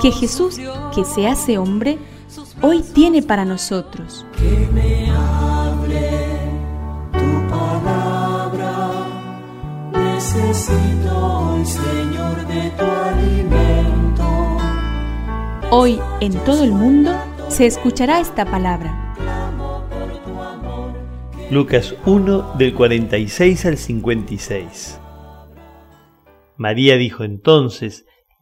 que Jesús, que se hace hombre, hoy tiene para nosotros. Que me hable tu palabra, necesito hoy, Señor, de tu alimento. Hoy en todo el mundo se escuchará esta palabra. Lucas 1 del 46 al 56. María dijo entonces,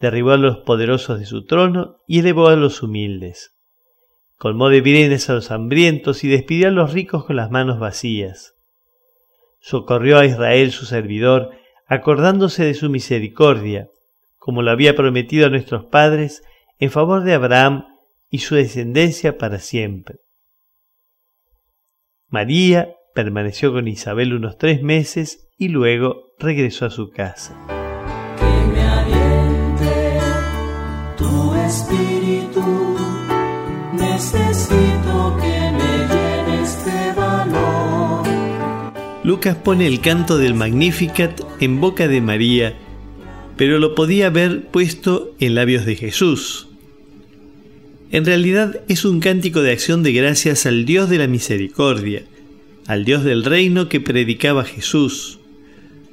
derribó a los poderosos de su trono y elevó a los humildes. Colmó de bienes a los hambrientos y despidió a los ricos con las manos vacías. Socorrió a Israel su servidor, acordándose de su misericordia, como lo había prometido a nuestros padres, en favor de Abraham y su descendencia para siempre. María permaneció con Isabel unos tres meses y luego regresó a su casa. Valor. Lucas pone el canto del Magnificat en boca de María, pero lo podía haber puesto en labios de Jesús. En realidad es un cántico de acción de gracias al Dios de la misericordia, al Dios del reino que predicaba Jesús,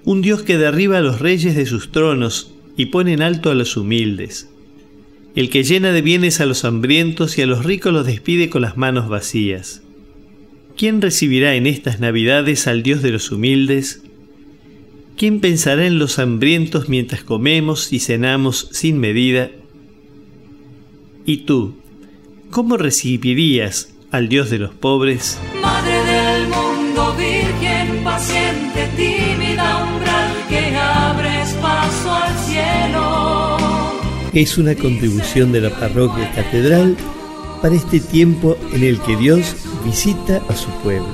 un Dios que derriba a los reyes de sus tronos y pone en alto a los humildes, el que llena de bienes a los hambrientos y a los ricos los despide con las manos vacías. ¿Quién recibirá en estas Navidades al Dios de los humildes? ¿Quién pensará en los hambrientos mientras comemos y cenamos sin medida? ¿Y tú, cómo recibirías al Dios de los pobres? Madre del mundo, virgen, paciente, tímida, umbral, Es una contribución de la parroquia catedral para este tiempo en el que Dios visita a su pueblo.